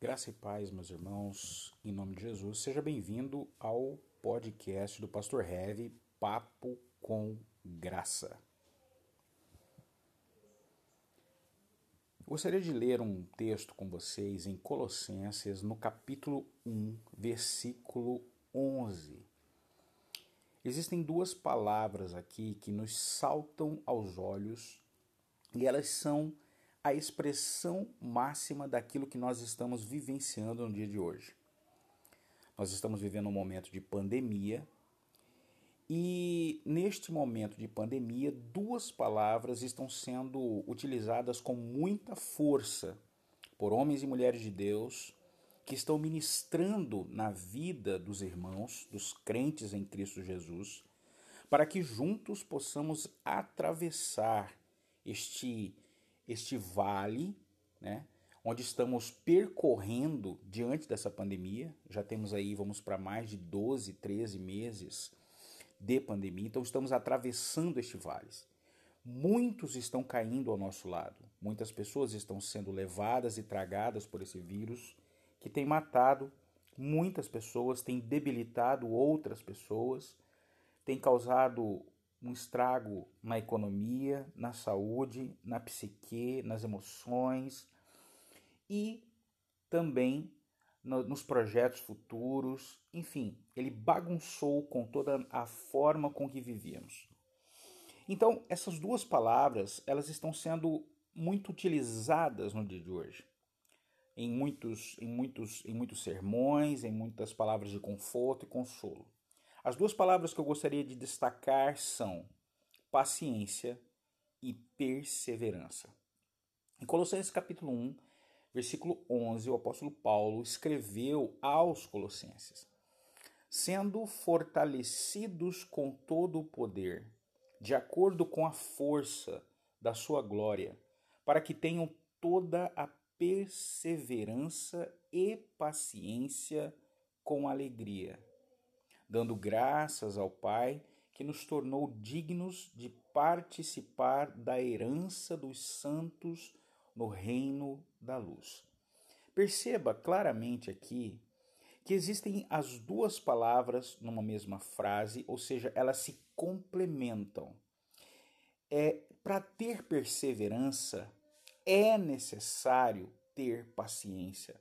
Graça e paz, meus irmãos, em nome de Jesus. Seja bem-vindo ao podcast do Pastor Heavy, Papo com Graça. Gostaria de ler um texto com vocês em Colossenses, no capítulo 1, versículo 11. Existem duas palavras aqui que nos saltam aos olhos e elas são a expressão máxima daquilo que nós estamos vivenciando no dia de hoje. Nós estamos vivendo um momento de pandemia e neste momento de pandemia, duas palavras estão sendo utilizadas com muita força por homens e mulheres de Deus que estão ministrando na vida dos irmãos, dos crentes em Cristo Jesus, para que juntos possamos atravessar este este vale, né, onde estamos percorrendo diante dessa pandemia. Já temos aí, vamos para mais de 12, 13 meses de pandemia, então estamos atravessando este vale. Muitos estão caindo ao nosso lado, muitas pessoas estão sendo levadas e tragadas por esse vírus que tem matado muitas pessoas, tem debilitado outras pessoas, tem causado um estrago na economia, na saúde, na psique, nas emoções e também no, nos projetos futuros. Enfim, ele bagunçou com toda a forma com que vivíamos. Então, essas duas palavras, elas estão sendo muito utilizadas no dia de hoje. Em muitos, em muitos, em muitos sermões, em muitas palavras de conforto e consolo. As duas palavras que eu gostaria de destacar são paciência e perseverança. Em Colossenses capítulo 1, versículo 11, o apóstolo Paulo escreveu aos colossenses: sendo fortalecidos com todo o poder, de acordo com a força da sua glória, para que tenham toda a perseverança e paciência com alegria dando graças ao Pai que nos tornou dignos de participar da herança dos santos no reino da luz. Perceba claramente aqui que existem as duas palavras numa mesma frase, ou seja, elas se complementam. É para ter perseverança é necessário ter paciência.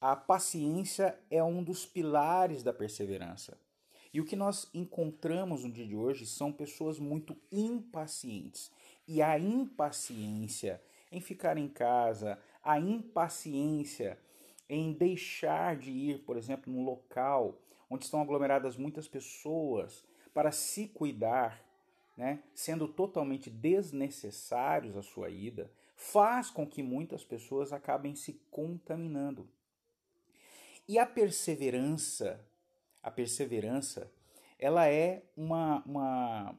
A paciência é um dos pilares da perseverança. E o que nós encontramos no dia de hoje são pessoas muito impacientes. E a impaciência em ficar em casa, a impaciência em deixar de ir, por exemplo, num local onde estão aglomeradas muitas pessoas para se cuidar, né, sendo totalmente desnecessários a sua ida, faz com que muitas pessoas acabem se contaminando. E a perseverança a perseverança, ela é uma, uma,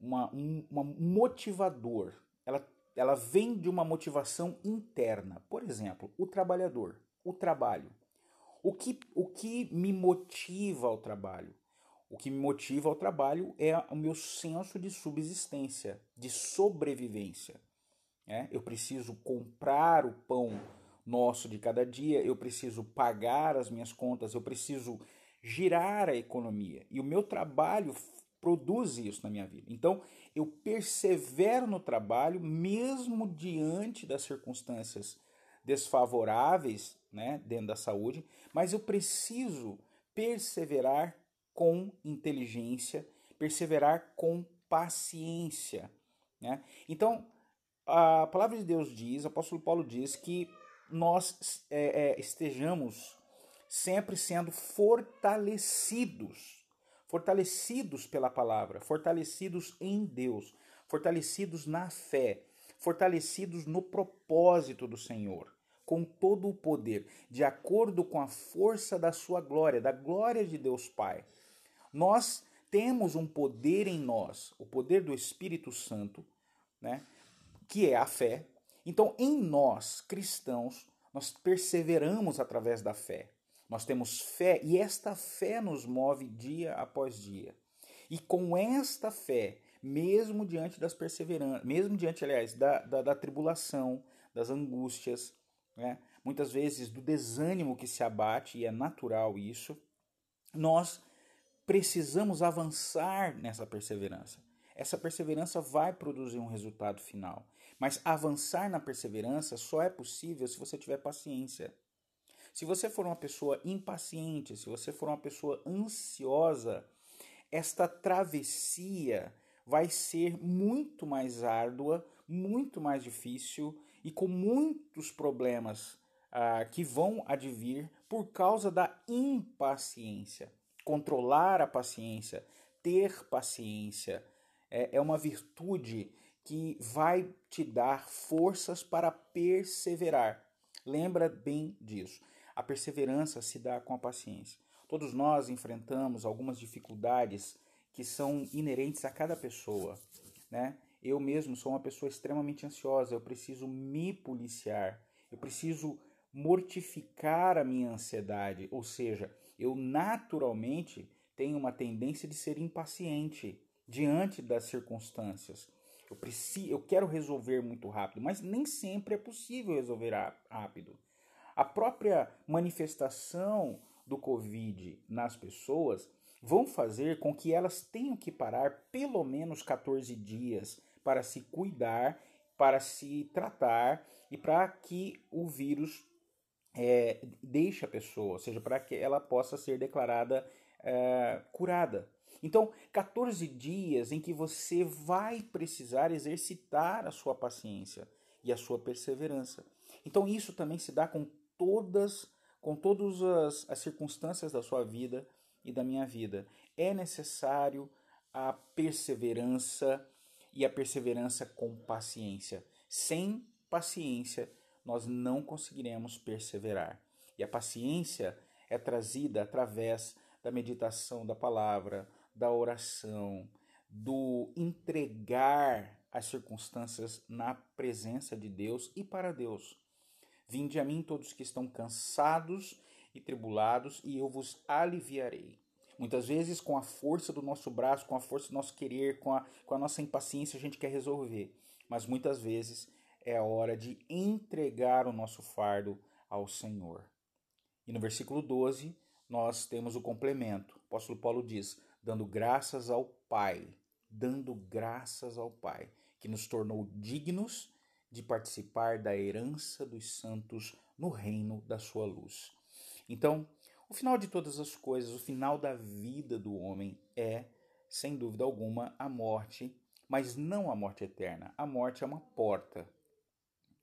uma, um uma motivador. Ela, ela vem de uma motivação interna. Por exemplo, o trabalhador, o trabalho. O que, o que me motiva ao trabalho? O que me motiva ao trabalho é o meu senso de subsistência, de sobrevivência. É? Eu preciso comprar o pão nosso de cada dia, eu preciso pagar as minhas contas, eu preciso girar a economia. E o meu trabalho produz isso na minha vida. Então, eu persevero no trabalho mesmo diante das circunstâncias desfavoráveis, né, dentro da saúde, mas eu preciso perseverar com inteligência, perseverar com paciência, né? Então, a palavra de Deus diz, o apóstolo Paulo diz que nós é, é, estejamos sempre sendo fortalecidos, fortalecidos pela palavra, fortalecidos em Deus, fortalecidos na fé, fortalecidos no propósito do Senhor, com todo o poder, de acordo com a força da sua glória, da glória de Deus Pai. Nós temos um poder em nós, o poder do Espírito Santo, né, que é a fé. Então, em nós, cristãos, nós perseveramos através da fé. Nós temos fé e esta fé nos move dia após dia. E com esta fé, mesmo diante das perseveranças, mesmo diante, aliás, da, da, da tribulação, das angústias, né? muitas vezes do desânimo que se abate, e é natural isso, nós precisamos avançar nessa perseverança. Essa perseverança vai produzir um resultado final, mas avançar na perseverança só é possível se você tiver paciência. Se você for uma pessoa impaciente, se você for uma pessoa ansiosa, esta travessia vai ser muito mais árdua, muito mais difícil e com muitos problemas ah, que vão advir por causa da impaciência. Controlar a paciência, ter paciência, é, é uma virtude que vai te dar forças para perseverar. Lembra bem disso. A perseverança se dá com a paciência. Todos nós enfrentamos algumas dificuldades que são inerentes a cada pessoa, né? Eu mesmo sou uma pessoa extremamente ansiosa, eu preciso me policiar, eu preciso mortificar a minha ansiedade, ou seja, eu naturalmente tenho uma tendência de ser impaciente diante das circunstâncias. Eu preciso, eu quero resolver muito rápido, mas nem sempre é possível resolver rápido. A própria manifestação do Covid nas pessoas vão fazer com que elas tenham que parar pelo menos 14 dias para se cuidar, para se tratar e para que o vírus é, deixe a pessoa, ou seja, para que ela possa ser declarada é, curada. Então, 14 dias em que você vai precisar exercitar a sua paciência e a sua perseverança. Então, isso também se dá com todas com todas as, as circunstâncias da sua vida e da minha vida. É necessário a perseverança e a perseverança com paciência. Sem paciência, nós não conseguiremos perseverar. E a paciência é trazida através da meditação da palavra, da oração, do entregar as circunstâncias na presença de Deus e para Deus. Vinde a mim todos que estão cansados e tribulados, e eu vos aliviarei. Muitas vezes, com a força do nosso braço, com a força do nosso querer, com a, com a nossa impaciência, a gente quer resolver. Mas muitas vezes é a hora de entregar o nosso fardo ao Senhor. E no versículo 12, nós temos o complemento. O apóstolo Paulo diz: dando graças ao Pai, dando graças ao Pai, que nos tornou dignos de participar da herança dos santos no reino da sua luz. Então, o final de todas as coisas, o final da vida do homem é, sem dúvida alguma, a morte, mas não a morte eterna. A morte é uma porta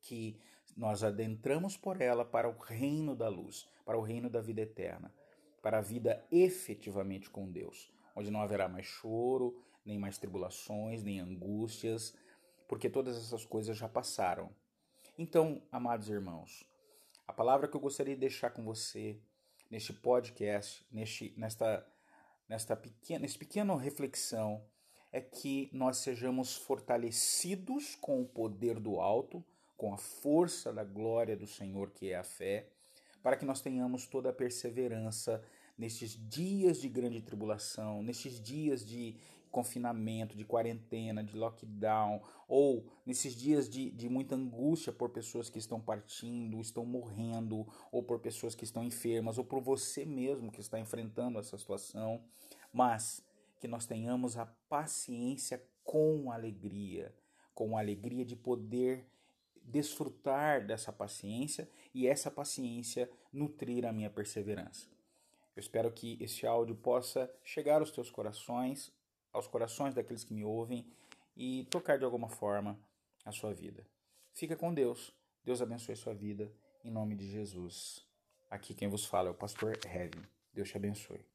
que nós adentramos por ela para o reino da luz, para o reino da vida eterna, para a vida efetivamente com Deus, onde não haverá mais choro, nem mais tribulações, nem angústias, porque todas essas coisas já passaram. Então, amados irmãos, a palavra que eu gostaria de deixar com você neste podcast, neste, nesta, nesta pequena, nesse pequena reflexão, é que nós sejamos fortalecidos com o poder do alto, com a força da glória do Senhor, que é a fé, para que nós tenhamos toda a perseverança nestes dias de grande tribulação, nestes dias de confinamento, de quarentena, de lockdown, ou nesses dias de, de muita angústia por pessoas que estão partindo, estão morrendo, ou por pessoas que estão enfermas, ou por você mesmo que está enfrentando essa situação, mas que nós tenhamos a paciência com alegria, com a alegria de poder desfrutar dessa paciência e essa paciência nutrir a minha perseverança. Eu espero que este áudio possa chegar aos teus corações, aos corações daqueles que me ouvem e tocar de alguma forma a sua vida. Fica com Deus. Deus abençoe sua vida em nome de Jesus. Aqui quem vos fala é o pastor Heavy. Deus te abençoe.